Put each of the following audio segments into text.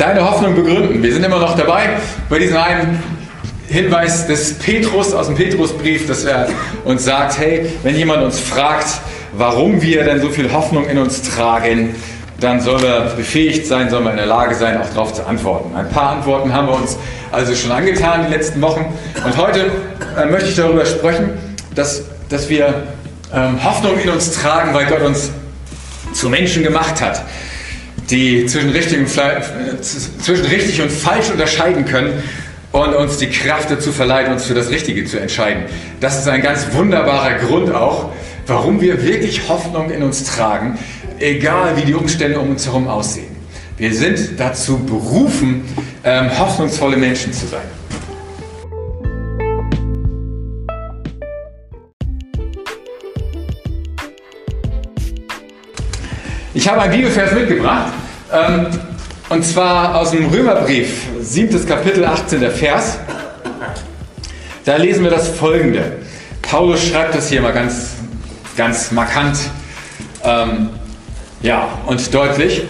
deine Hoffnung begründen. Wir sind immer noch dabei bei diesem einen Hinweis des Petrus aus dem Petrusbrief, dass er uns sagt, hey, wenn jemand uns fragt, warum wir denn so viel Hoffnung in uns tragen, dann sollen wir befähigt sein, sollen wir in der Lage sein, auch darauf zu antworten. Ein paar Antworten haben wir uns also schon angetan die letzten Wochen. Und heute äh, möchte ich darüber sprechen, dass, dass wir ähm, Hoffnung in uns tragen, weil Gott uns zu Menschen gemacht hat, die zwischen richtig und, zwischen richtig und falsch unterscheiden können und uns die Kraft dazu verleiht, uns für das Richtige zu entscheiden. Das ist ein ganz wunderbarer Grund auch, warum wir wirklich Hoffnung in uns tragen, egal wie die Umstände um uns herum aussehen. Wir sind dazu berufen, ähm, hoffnungsvolle Menschen zu sein. Ich habe einen Bibelvers mitgebracht, und zwar aus dem Römerbrief, siebtes Kapitel, 18. Vers. Da lesen wir das folgende. Paulus schreibt das hier mal ganz, ganz markant ähm, ja, und deutlich.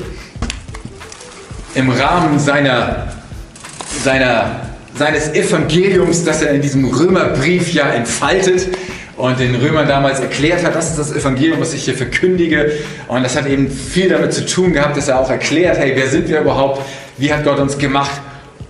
Im Rahmen seiner, seiner, seines Evangeliums, das er in diesem Römerbrief ja entfaltet, und den Römern damals erklärt hat, das ist das Evangelium, was ich hier verkündige. Und das hat eben viel damit zu tun gehabt, dass er auch erklärt, hey, wer sind wir überhaupt? Wie hat Gott uns gemacht?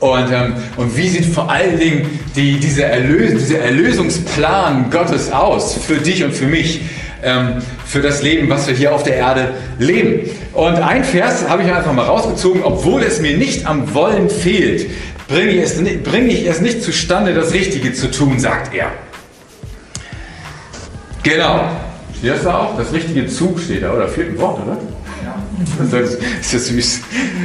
Und, ähm, und wie sieht vor allen Dingen die, diese Erlös dieser Erlösungsplan Gottes aus für dich und für mich, ähm, für das Leben, was wir hier auf der Erde leben? Und ein Vers habe ich einfach mal rausgezogen, obwohl es mir nicht am Wollen fehlt, bringe ich es, bringe ich es nicht zustande, das Richtige zu tun, sagt er. Genau. Steht das da auch? Das richtige Zug steht da, oder? Vierten Wort, oder? Ja. Das ist ja süß.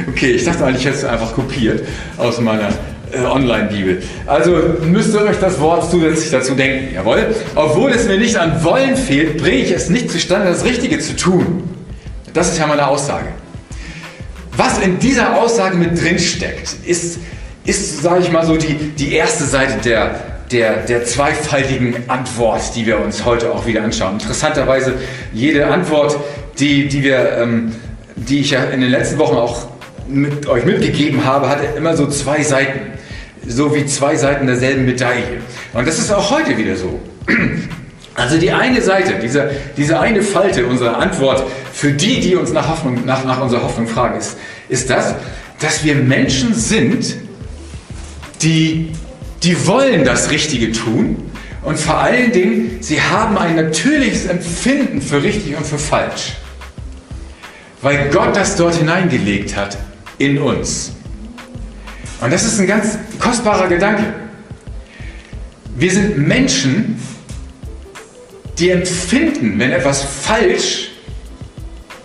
Okay, ich dachte eigentlich, ich hätte es einfach kopiert aus meiner äh, Online-Bibel. Also müsst ihr euch das Wort zusätzlich dazu denken. Jawohl. Obwohl es mir nicht an Wollen fehlt, bringe ich es nicht zustande, das Richtige zu tun. Das ist ja meine Aussage. Was in dieser Aussage mit drin steckt, ist, ist sage ich mal so, die, die erste Seite der, der, der zweifaltigen Antwort, die wir uns heute auch wieder anschauen. Interessanterweise, jede Antwort, die, die, wir, ähm, die ich ja in den letzten Wochen auch mit euch mitgegeben habe, hat immer so zwei Seiten. So wie zwei Seiten derselben Medaille. Und das ist auch heute wieder so. Also die eine Seite, diese, diese eine Falte unserer Antwort für die, die uns nach, Hoffnung, nach, nach unserer Hoffnung fragen, ist, ist das, dass wir Menschen sind, die die wollen das Richtige tun und vor allen Dingen, sie haben ein natürliches Empfinden für richtig und für falsch. Weil Gott das dort hineingelegt hat in uns. Und das ist ein ganz kostbarer Gedanke. Wir sind Menschen, die empfinden, wenn etwas falsch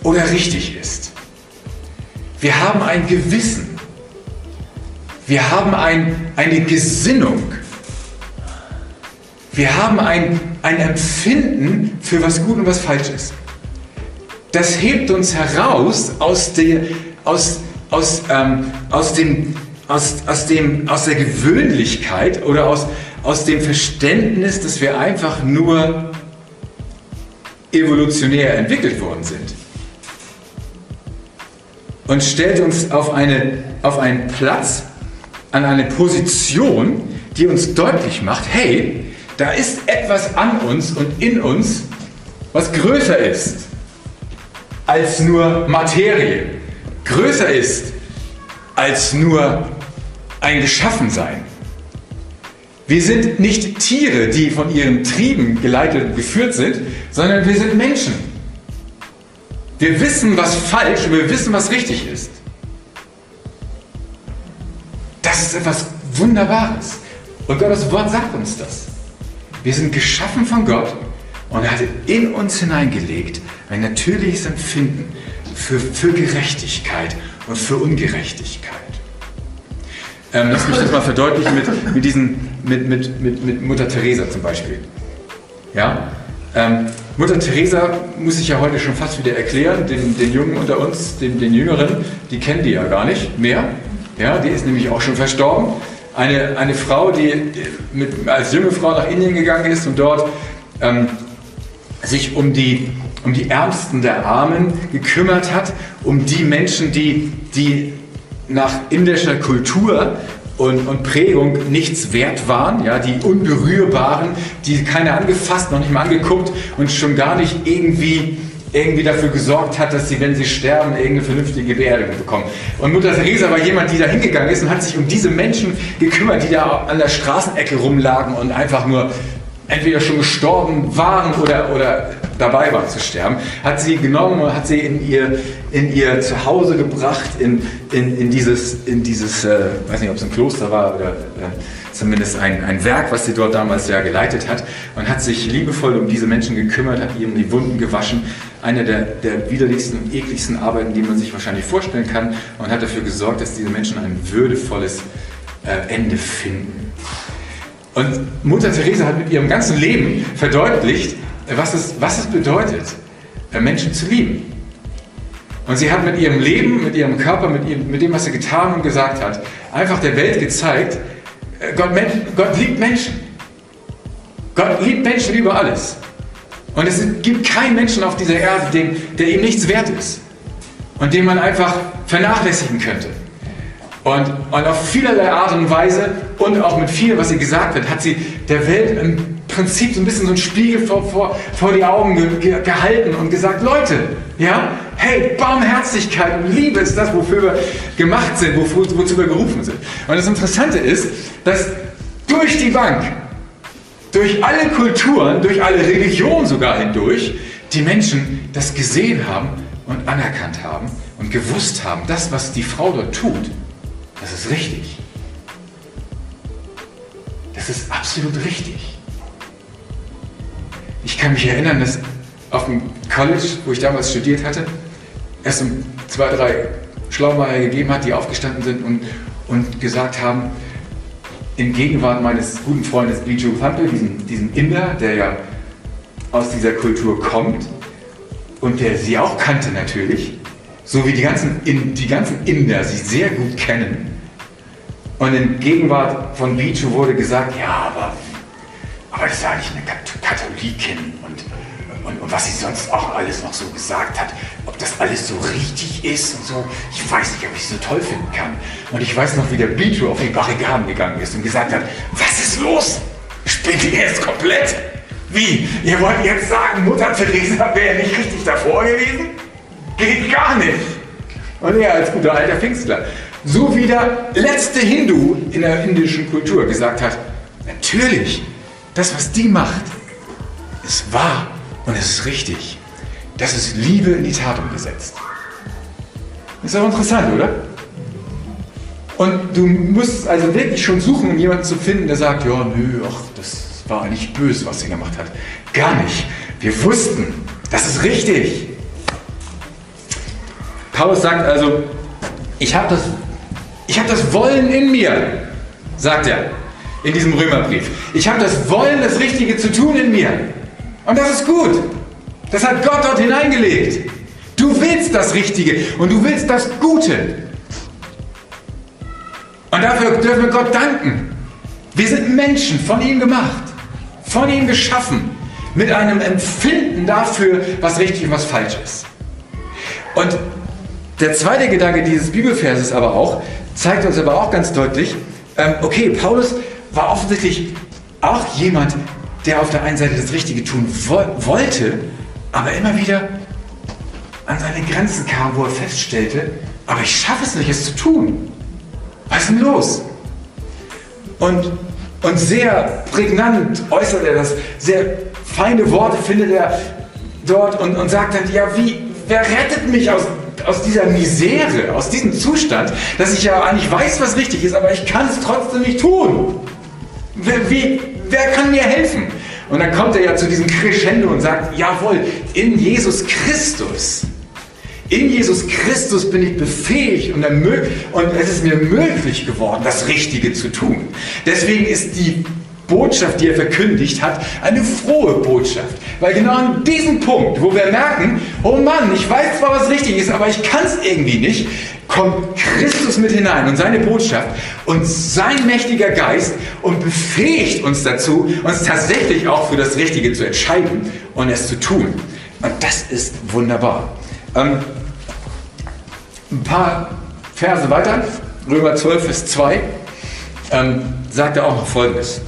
oder richtig ist. Wir haben ein Gewissen. Wir haben ein, eine Gesinnung. Wir haben ein, ein Empfinden für was gut und was falsch ist. Das hebt uns heraus aus der, aus, aus, ähm, aus, dem, aus, aus, dem, aus der Gewöhnlichkeit oder aus, aus dem Verständnis, dass wir einfach nur evolutionär entwickelt worden sind. Und stellt uns auf, eine, auf einen Platz, an eine Position, die uns deutlich macht, hey, da ist etwas an uns und in uns, was größer ist als nur Materie, größer ist als nur ein Geschaffensein. Wir sind nicht Tiere, die von ihren Trieben geleitet und geführt sind, sondern wir sind Menschen. Wir wissen, was falsch und wir wissen, was richtig ist. Das ist etwas Wunderbares. Und Gottes Wort sagt uns das. Wir sind geschaffen von Gott und er hat in uns hineingelegt ein natürliches Empfinden für, für Gerechtigkeit und für Ungerechtigkeit. Ähm, lass mich das mal verdeutlichen mit, mit, diesen, mit, mit, mit, mit Mutter Teresa zum Beispiel. Ja? Ähm, Mutter Teresa muss ich ja heute schon fast wieder erklären, den, den Jungen unter uns, den, den Jüngeren, die kennen die ja gar nicht mehr. Ja, die ist nämlich auch schon verstorben. Eine, eine Frau, die mit, als junge Frau nach Indien gegangen ist und dort ähm, sich um die, um die Ärmsten der Armen gekümmert hat, um die Menschen, die, die nach indischer Kultur und, und, Prägung nichts wert waren, ja, die Unberührbaren, die keiner angefasst, noch nicht mal angeguckt und schon gar nicht irgendwie irgendwie dafür gesorgt hat, dass sie, wenn sie sterben, irgendeine vernünftige Beerdigung bekommen. Und Mutter Teresa war jemand, die da hingegangen ist und hat sich um diese Menschen gekümmert, die da an der Straßenecke rumlagen und einfach nur entweder schon gestorben waren oder, oder dabei waren zu sterben, hat sie genommen und hat sie in ihr, in ihr Zuhause gebracht, in, in, in dieses, in dieses äh, weiß nicht, ob es ein Kloster war oder äh, zumindest ein, ein Werk, was sie dort damals ja geleitet hat und hat sich liebevoll um diese Menschen gekümmert, hat ihnen die Wunden gewaschen. Eine der, der widerlichsten und ekligsten Arbeiten, die man sich wahrscheinlich vorstellen kann und hat dafür gesorgt, dass diese Menschen ein würdevolles äh, Ende finden. Und Mutter Teresa hat mit ihrem ganzen Leben verdeutlicht, was es, was es bedeutet, äh, Menschen zu lieben. Und sie hat mit ihrem Leben, mit ihrem Körper, mit, ihrem, mit dem, was sie getan und gesagt hat, einfach der Welt gezeigt, äh, Gott, Gott liebt Menschen. Gott liebt Menschen über alles. Und es gibt keinen Menschen auf dieser Erde, dem, der ihm nichts wert ist. Und den man einfach vernachlässigen könnte. Und, und auf vielerlei Art und Weise und auch mit viel, was sie gesagt hat, hat sie der Welt im Prinzip so ein bisschen so einen Spiegel vor, vor, vor die Augen ge, gehalten und gesagt, Leute, ja, hey, Barmherzigkeit und Liebe ist das, wofür wir gemacht sind, wofür, wozu wir gerufen sind. Und das Interessante ist, dass durch die Bank, durch alle Kulturen, durch alle Religionen sogar hindurch, die Menschen das gesehen haben und anerkannt haben und gewusst haben, das, was die Frau dort tut, das ist richtig. Das ist absolut richtig. Ich kann mich erinnern, dass auf dem College, wo ich damals studiert hatte, es um zwei, drei Schlaumeier gegeben hat, die aufgestanden sind und, und gesagt haben, in Gegenwart meines guten Freundes Biju Thampe, diesen, diesen Inder, der ja aus dieser Kultur kommt und der sie auch kannte natürlich, so wie die ganzen, die ganzen Inder sie sehr gut kennen, und in Gegenwart von Bichu wurde gesagt, ja, aber, aber das ist eigentlich eine Katholikin und, und, und, was sie sonst auch alles noch so gesagt hat, ob das alles so richtig ist und so, ich weiß nicht, ob ich sie so toll finden kann. Und ich weiß noch, wie der Bichu auf die Barrikaden gegangen ist und gesagt hat, was ist los? Spinnt ihr jetzt komplett? Wie? Ihr wollt jetzt sagen, Mutter Teresa wäre nicht richtig davor gewesen? Geht gar nicht. Und er als guter alter Pfingstler so wie der letzte Hindu in der indischen Kultur gesagt hat, natürlich, das, was die macht, ist wahr und es ist richtig. Das ist Liebe in die Tat umgesetzt. Ist auch interessant, oder? Und du musst also wirklich schon suchen, um jemanden zu finden, der sagt, ja, nö, ach, das war nicht böse, was sie gemacht hat. Gar nicht. Wir wussten, das ist richtig. Paulus sagt also, ich habe das ich habe das Wollen in mir, sagt er in diesem Römerbrief. Ich habe das Wollen, das Richtige zu tun in mir. Und das ist gut. Das hat Gott dort hineingelegt. Du willst das Richtige und du willst das Gute. Und dafür dürfen wir Gott danken. Wir sind Menschen, von ihm gemacht, von ihm geschaffen, mit einem Empfinden dafür, was richtig und was falsch ist. Und der zweite Gedanke dieses Bibelverses aber auch, zeigt uns aber auch ganz deutlich, ähm, okay, Paulus war offensichtlich auch jemand, der auf der einen Seite das Richtige tun wo wollte, aber immer wieder an seine Grenzen kam, wo er feststellte, aber ich schaffe es nicht, es zu tun. Was ist denn los? Und, und sehr prägnant äußert er das, sehr feine Worte findet er dort und, und sagt dann, ja, wie, wer rettet mich aus aus dieser Misere, aus diesem Zustand, dass ich ja eigentlich weiß, was richtig ist, aber ich kann es trotzdem nicht tun. Wie, wer kann mir helfen? Und dann kommt er ja zu diesem Crescendo und sagt, jawohl, in Jesus Christus. In Jesus Christus bin ich befähigt und, und es ist mir möglich geworden, das Richtige zu tun. Deswegen ist die Botschaft, die er verkündigt hat, eine frohe Botschaft. Weil genau an diesem Punkt, wo wir merken, oh Mann, ich weiß zwar, was richtig ist, aber ich kann es irgendwie nicht, kommt Christus mit hinein und seine Botschaft und sein mächtiger Geist und befähigt uns dazu, uns tatsächlich auch für das Richtige zu entscheiden und es zu tun. Und das ist wunderbar. Ähm, ein paar Verse weiter, Römer 12, Vers 2, ähm, sagt er auch noch Folgendes.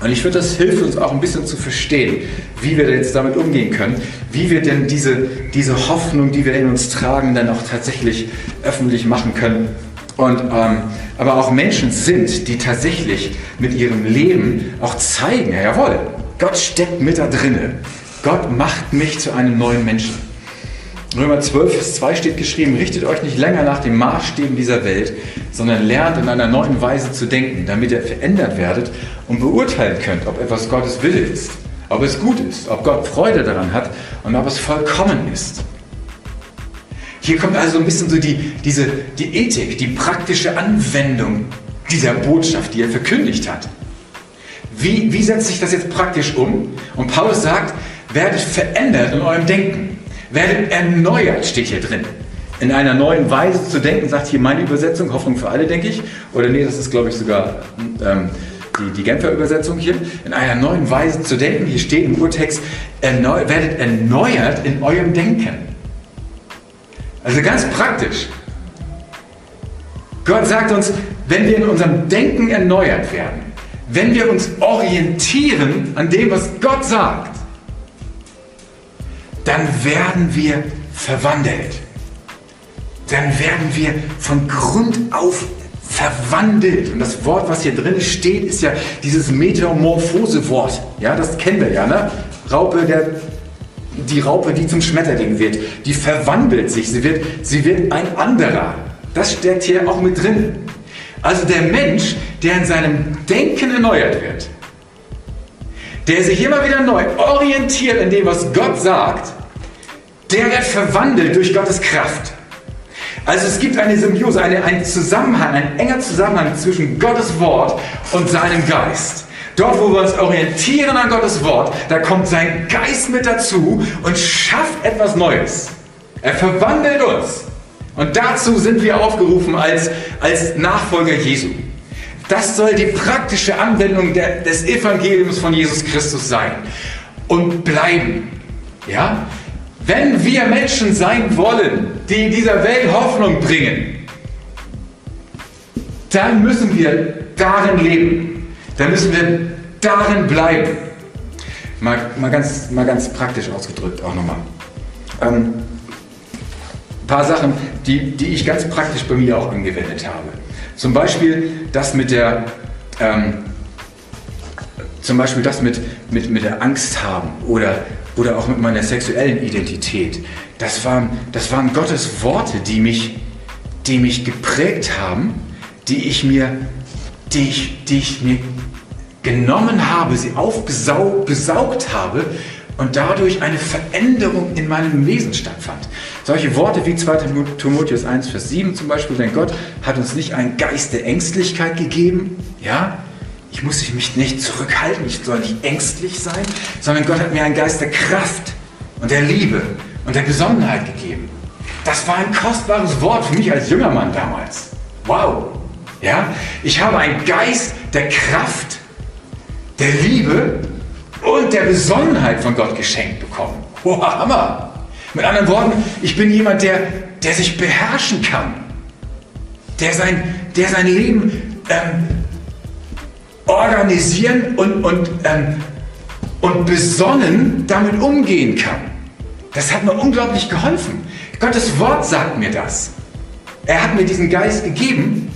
Und ich finde, das hilft uns auch ein bisschen zu verstehen, wie wir jetzt damit umgehen können, wie wir denn diese, diese Hoffnung, die wir in uns tragen, dann auch tatsächlich öffentlich machen können. Und ähm, aber auch Menschen sind, die tatsächlich mit ihrem Leben auch zeigen, ja, jawohl, Gott steckt mit da drinne. Gott macht mich zu einem neuen Menschen. Römer 12, Vers 2 steht geschrieben, richtet euch nicht länger nach den Maßstäben dieser Welt, sondern lernt in einer neuen Weise zu denken, damit ihr verändert werdet und beurteilen könnt, ob etwas Gottes Wille ist, ob es gut ist, ob Gott Freude daran hat und ob es vollkommen ist. Hier kommt also ein bisschen so die, diese, die Ethik, die praktische Anwendung dieser Botschaft, die er verkündigt hat. Wie, wie setzt sich das jetzt praktisch um? Und Paulus sagt, werdet verändert in eurem Denken. Werdet erneuert, steht hier drin. In einer neuen Weise zu denken, sagt hier meine Übersetzung, Hoffnung für alle, denke ich. Oder nee, das ist, glaube ich, sogar ähm, die, die Genfer Übersetzung hier. In einer neuen Weise zu denken, hier steht im Urtext, erneu, werdet erneuert in eurem Denken. Also ganz praktisch. Gott sagt uns, wenn wir in unserem Denken erneuert werden, wenn wir uns orientieren an dem, was Gott sagt, dann werden wir verwandelt. Dann werden wir von Grund auf verwandelt. Und das Wort, was hier drin steht, ist ja dieses Metamorphose-Wort. Ja, das kennen wir ja, ne? Raupe, der, die Raupe, die zum Schmetterling wird, die verwandelt sich. Sie wird, sie wird ein anderer. Das steckt hier auch mit drin. Also der Mensch, der in seinem Denken erneuert wird, der sich immer wieder neu orientiert in dem, was Gott sagt, der wird verwandelt durch Gottes Kraft. Also es gibt eine Symbiose, eine, einen Zusammenhang, ein enger Zusammenhang zwischen Gottes Wort und seinem Geist. Dort, wo wir uns orientieren an Gottes Wort, da kommt sein Geist mit dazu und schafft etwas Neues. Er verwandelt uns. Und dazu sind wir aufgerufen als, als Nachfolger Jesu. Das soll die praktische Anwendung der, des Evangeliums von Jesus Christus sein und bleiben. Ja? Wenn wir Menschen sein wollen, die in dieser Welt Hoffnung bringen, dann müssen wir darin leben. Dann müssen wir darin bleiben. Mal, mal, ganz, mal ganz praktisch ausgedrückt auch nochmal. Ähm, ein paar Sachen, die, die ich ganz praktisch bei mir auch angewendet habe. Zum Beispiel das mit der, ähm, zum Beispiel das mit, mit, mit der Angst haben oder, oder auch mit meiner sexuellen Identität. Das waren, das waren Gottes Worte, die mich, die mich geprägt haben, die ich mir, die ich, die ich mir genommen habe, sie aufgesaugt habe und dadurch eine Veränderung in meinem Wesen stattfand. Solche Worte wie 2. Timotheus 1, Vers 7 zum Beispiel, denn Gott hat uns nicht einen Geist der Ängstlichkeit gegeben, ja, ich muss mich nicht zurückhalten, ich soll nicht ängstlich sein, sondern Gott hat mir einen Geist der Kraft und der Liebe und der Besonnenheit gegeben. Das war ein kostbares Wort für mich als junger Mann damals. Wow! Ja, ich habe einen Geist der Kraft, der Liebe und der Besonnenheit von Gott geschenkt bekommen. Wow, Hammer! Mit anderen Worten, ich bin jemand, der, der sich beherrschen kann, der sein, der sein Leben ähm, organisieren und, und, ähm, und besonnen damit umgehen kann. Das hat mir unglaublich geholfen. Gottes Wort sagt mir das. Er hat mir diesen Geist gegeben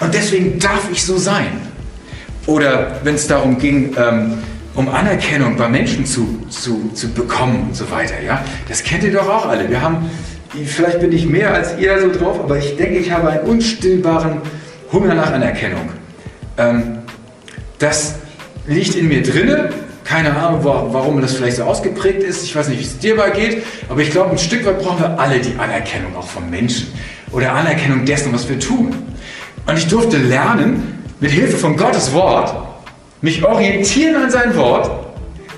und deswegen darf ich so sein. Oder wenn es darum ging, ähm, um Anerkennung bei Menschen zu, zu, zu bekommen und so weiter. Ja? Das kennt ihr doch auch alle. Wir haben, vielleicht bin ich mehr als ihr so drauf, aber ich denke, ich habe einen unstillbaren Hunger nach Anerkennung. Ähm, das liegt in mir drinne. Keine Ahnung, warum das vielleicht so ausgeprägt ist. Ich weiß nicht, wie es dir mal geht. Aber ich glaube, ein Stück weit brauchen wir alle die Anerkennung auch von Menschen. Oder Anerkennung dessen, was wir tun. Und ich durfte lernen, mit Hilfe von Gottes Wort, mich orientieren an sein Wort,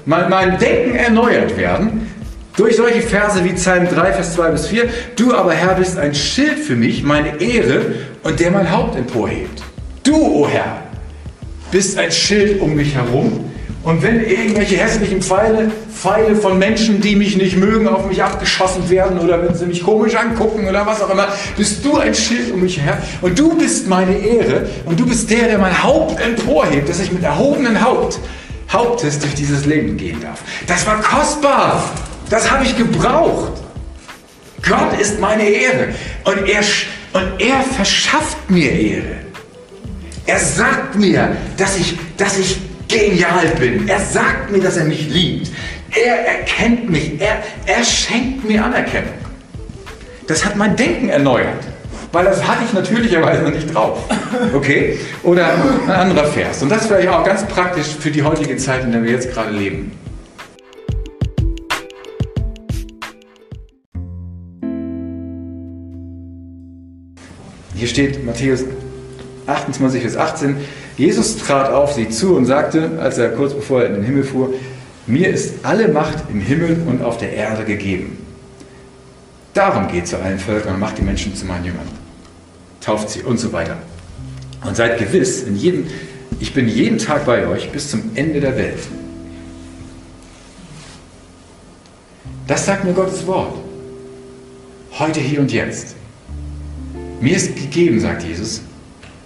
mein, mein Denken erneuert werden, durch solche Verse wie Psalm 3, Vers 2 bis 4. Du aber, Herr, bist ein Schild für mich, meine Ehre und der mein Haupt emporhebt. Du, o oh Herr, bist ein Schild um mich herum Und wenn irgendwelche hässlichen Pfeile, Pfeile von Menschen, die mich nicht mögen, auf mich abgeschossen werden oder wenn sie mich komisch angucken oder was auch immer, bist du ein Schild um mich her und du bist meine Ehre und du bist der, der mein Haupt emporhebt, dass ich mit erhobenen Haupt, Hauptes durch dieses Leben gehen darf. Das war kostbar. Das habe ich gebraucht. Gott ist meine Ehre und er, und er verschafft mir Ehre. Er sagt mir, dass ich, dass ich genial bin. Er sagt mir, dass er mich liebt. Er erkennt mich. Er, er schenkt mir Anerkennung. Das hat mein Denken erneuert. Weil das hatte ich natürlicherweise noch nicht drauf. Okay? Oder ein anderer Vers. Und das ist vielleicht auch ganz praktisch für die heutige Zeit, in der wir jetzt gerade leben. Hier steht Matthäus 28 bis 18. Jesus trat auf sie zu und sagte, als er kurz bevor er in den Himmel fuhr, mir ist alle Macht im Himmel und auf der Erde gegeben. Darum geht zu allen Völkern und macht die Menschen zu meinen Jüngern. Tauft sie und so weiter. Und seid gewiss, in jedem, ich bin jeden Tag bei euch bis zum Ende der Welt. Das sagt mir Gottes Wort. Heute, hier und jetzt. Mir ist gegeben, sagt Jesus,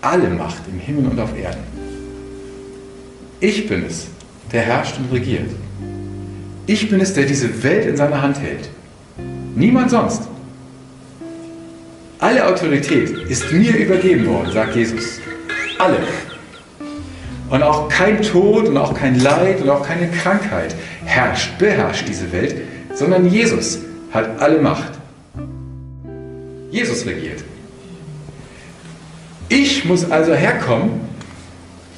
alle Macht im Himmel und auf Erden. Ich bin es, der herrscht und regiert. Ich bin es, der diese Welt in seiner Hand hält. Niemand sonst. Alle Autorität ist mir übergeben worden, sagt Jesus. Alle. Und auch kein Tod und auch kein Leid und auch keine Krankheit herrscht, beherrscht diese Welt, sondern Jesus hat alle Macht. Jesus regiert. Ich muss also herkommen,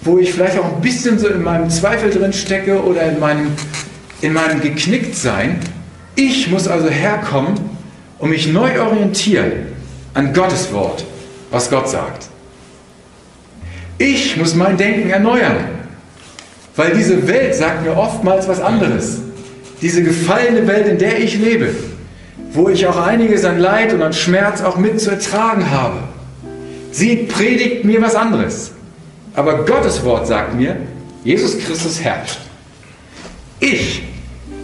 wo ich vielleicht auch ein bisschen so in meinem Zweifel drin stecke oder in meinem, in meinem Geknicktsein. Ich muss also herkommen und mich neu orientieren an Gottes Wort, was Gott sagt. Ich muss mein Denken erneuern, weil diese Welt sagt mir oftmals was anderes. Diese gefallene Welt, in der ich lebe, wo ich auch einiges an Leid und an Schmerz auch mit zu ertragen habe. Sie predigt mir was anderes. Aber Gottes Wort sagt mir, Jesus Christus herrscht. Ich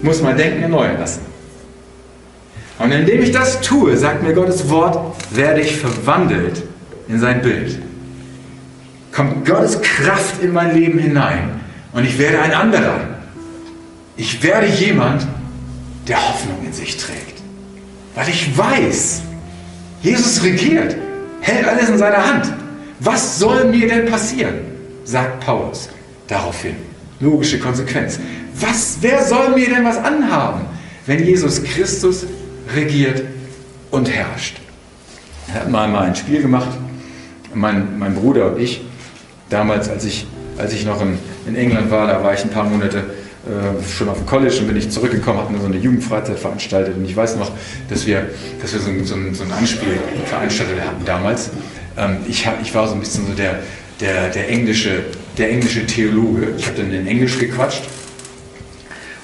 muss mein Denken erneuern lassen. Und indem ich das tue, sagt mir Gottes Wort, werde ich verwandelt in sein Bild. Kommt Gottes Kraft in mein Leben hinein und ich werde ein anderer. Ich werde jemand, der Hoffnung in sich trägt. Weil ich weiß, Jesus regiert hält alles in seiner Hand. Was soll mir denn passieren? sagt Paulus daraufhin. Logische Konsequenz. Was, wer soll mir denn was anhaben, wenn Jesus Christus regiert und herrscht? Er hat mal, mal ein Spiel gemacht, mein, mein Bruder und ich, damals, als ich, als ich noch in, in England war, da war ich ein paar Monate schon auf dem College und bin ich zurückgekommen, hatten so eine Jugendfreizeit veranstaltet und ich weiß noch, dass wir, dass wir so, ein, so, so ein Anspiel veranstaltet hatten damals. Ähm, ich, ich war so ein bisschen so der, der, der, englische, der englische Theologe. Ich habe dann in Englisch gequatscht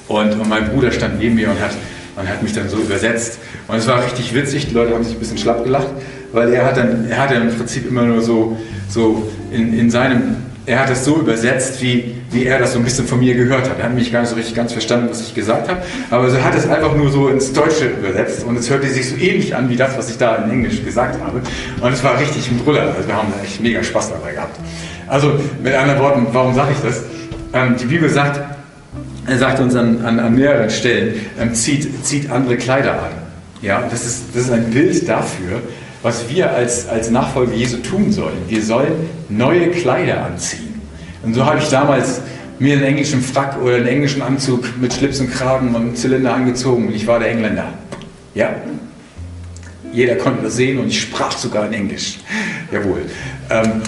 und, und mein Bruder stand neben mir und hat, und hat mich dann so übersetzt. Und es war richtig witzig, die Leute haben sich ein bisschen schlapp gelacht, weil er hat dann, er hat dann im Prinzip immer nur so, so in, in seinem er hat es so übersetzt, wie, wie er das so ein bisschen von mir gehört hat. Er hat mich gar nicht so richtig ganz verstanden, was ich gesagt habe, aber er hat es einfach nur so ins Deutsche übersetzt und es hörte sich so ähnlich an wie das, was ich da in Englisch gesagt habe. Und es war richtig ein Brüller. Also wir haben da echt mega Spaß dabei gehabt. Also mit anderen Worten, warum sage ich das? Ähm, die Bibel sagt, er sagt uns an, an, an mehreren Stellen, ähm, zieht, zieht andere Kleider an. Ja, das ist, das ist ein Bild dafür, was wir als, als Nachfolger Jesu tun sollen. Wir sollen neue Kleider anziehen. Und so habe ich damals mir einen englischen Frack oder einen englischen Anzug mit Schlips und Kragen und Zylinder angezogen und ich war der Engländer. Ja, jeder konnte das sehen und ich sprach sogar in Englisch. Jawohl. Ähm,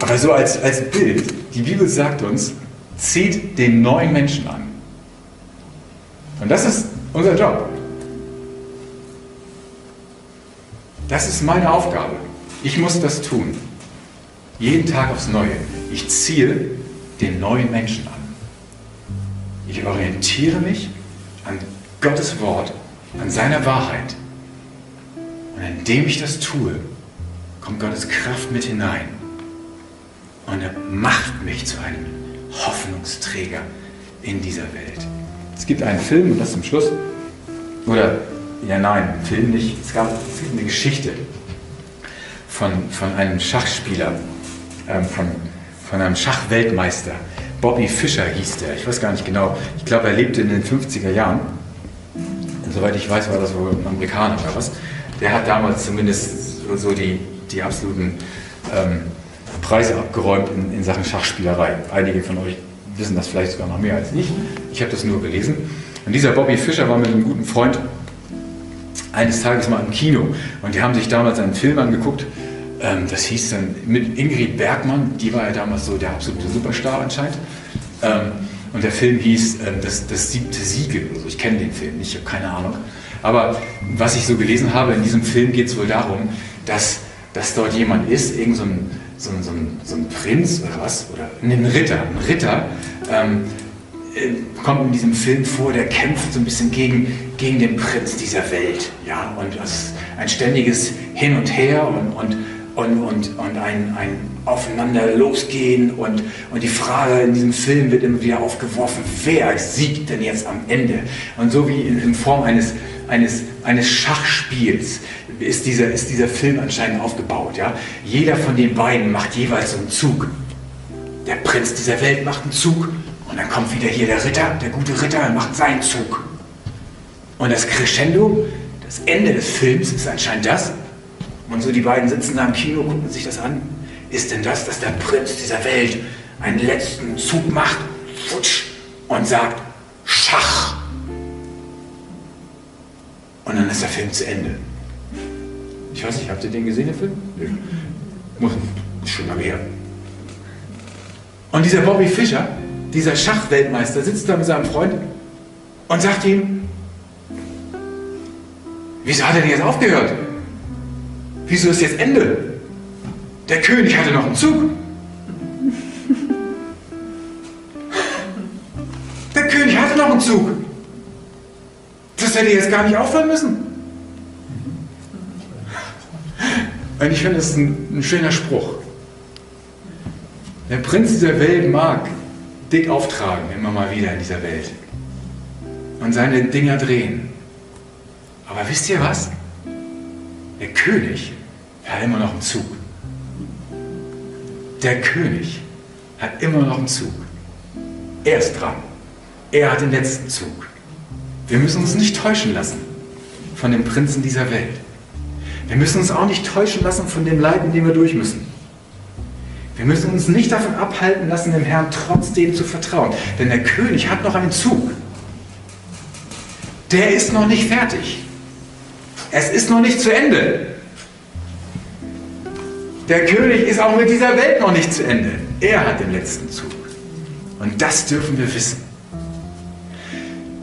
aber so als, als Bild, die Bibel sagt uns, zieht den neuen Menschen an. Und das ist unser Job. Das ist meine Aufgabe. Ich muss das tun. Jeden Tag aufs Neue. Ich ziehe den neuen Menschen an. Ich orientiere mich an Gottes Wort, an seiner Wahrheit. Und indem ich das tue, kommt Gottes Kraft mit hinein. Und er macht mich zu einem Hoffnungsträger in dieser Welt. Es gibt einen Film, und das zum Schluss, oder, ja nein, Film nicht, es gab, eine Geschichte von, von einem Schachspieler, ähm, von, von einem Schachweltmeister. Bobby Fischer hieß der, ich weiß gar nicht genau, ich glaube, er lebte in den 50er Jahren. Soweit ich weiß, war das wohl ein Amerikaner oder was. Der hat damals zumindest so die, die absoluten ähm, Preise abgeräumt in, in Sachen Schachspielerei. Einige von euch wissen das vielleicht sogar noch mehr als ich. Ich habe das nur gelesen. Und dieser Bobby Fischer war mit einem guten Freund eines Tages mal im Kino und die haben sich damals einen Film angeguckt. Ähm, das hieß dann mit Ingrid Bergmann, die war ja damals so der absolute Superstar anscheinend. Ähm, und der Film hieß ähm, das, das siebte Siegel oder so. Ich kenne den Film nicht, ich habe keine Ahnung. Aber was ich so gelesen habe, in diesem Film geht es wohl darum, dass, dass dort jemand ist, irgend so ein, so ein, so ein, so ein Prinz oder was, oder ein Ritter, ein Ritter, ähm, äh, kommt in diesem Film vor, der kämpft so ein bisschen gegen, gegen den Prinz dieser Welt. Ja? Und das ein ständiges Hin und Her und, und, und, und, und ein, ein Aufeinander losgehen. Und, und die Frage in diesem Film wird immer wieder aufgeworfen, wer siegt denn jetzt am Ende? Und so wie in, in Form eines, eines, eines Schachspiels ist dieser, ist dieser Film anscheinend aufgebaut. Ja? Jeder von den beiden macht jeweils einen Zug. Der Prinz dieser Welt macht einen Zug und dann kommt wieder hier der Ritter, der gute Ritter, und macht seinen Zug. Und das Crescendo, das Ende des Films ist anscheinend das. Und so die beiden sitzen da im Kino, gucken sich das an. Ist denn das, dass der Prinz dieser Welt einen letzten Zug macht, futsch, und sagt, Schach. Und dann ist der Film zu Ende. Ich weiß nicht, habt ihr den gesehen, den Film? Nö. Muss schon lange her. Und dieser Bobby Fischer, dieser Schachweltmeister sitzt da mit seinem Freund und sagt ihm, wieso hat er denn jetzt aufgehört? Wieso ist jetzt Ende? Der König hatte noch einen Zug. Der König hatte noch einen Zug. Das hätte jetzt gar nicht aufhören müssen. Und ich finde, das ist ein, ein schöner Spruch. Der Prinz dieser Welt mag dick auftragen, immer mal wieder in dieser Welt. Und seine Dinger drehen. Aber wisst ihr was? Der König hat immer noch einen Zug. Der König hat immer noch einen Zug. Er ist dran. Er hat den letzten Zug. Wir müssen uns nicht täuschen lassen von den Prinzen dieser Welt. Wir müssen uns auch nicht täuschen lassen von dem Leid, in dem wir durch müssen. Wir müssen uns nicht davon abhalten lassen, dem Herrn trotzdem zu vertrauen. Denn der König hat noch einen Zug. Der ist noch nicht fertig. Es ist noch nicht zu Ende. Der König ist auch mit dieser Welt noch nicht zu Ende. Er hat den letzten Zug. Und das dürfen wir wissen.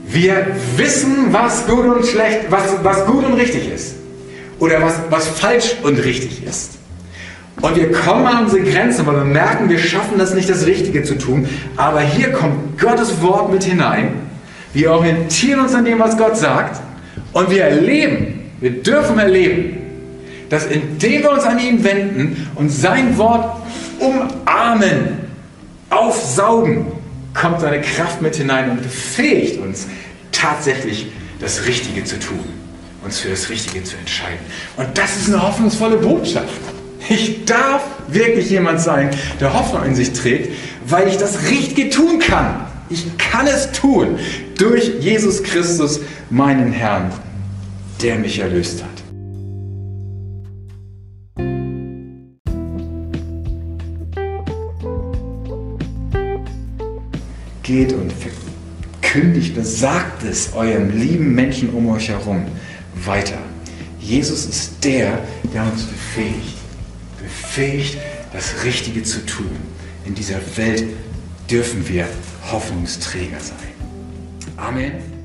Wir wissen, was gut und schlecht, was, was gut und richtig ist. Oder was, was falsch und richtig ist. Und wir kommen an unsere Grenzen, weil wir merken, wir schaffen das nicht, das Richtige zu tun. Aber hier kommt Gottes Wort mit hinein. Wir orientieren uns an dem, was Gott sagt. Und wir erleben, wir dürfen erleben, dass indem wir uns an ihn wenden und sein Wort umarmen, aufsaugen, kommt seine Kraft mit hinein und befähigt uns tatsächlich das Richtige zu tun, uns für das Richtige zu entscheiden. Und das ist eine hoffnungsvolle Botschaft. Ich darf wirklich jemand sein, der Hoffnung in sich trägt, weil ich das Richtige tun kann. Ich kann es tun durch Jesus Christus, meinen Herrn, der mich erlöst hat. Geht und verkündigt sagt es eurem lieben Menschen um euch herum weiter. Jesus ist der, der uns befähigt befähigt, das Richtige zu tun. In dieser Welt dürfen wir Hoffnungsträger sein. Amen.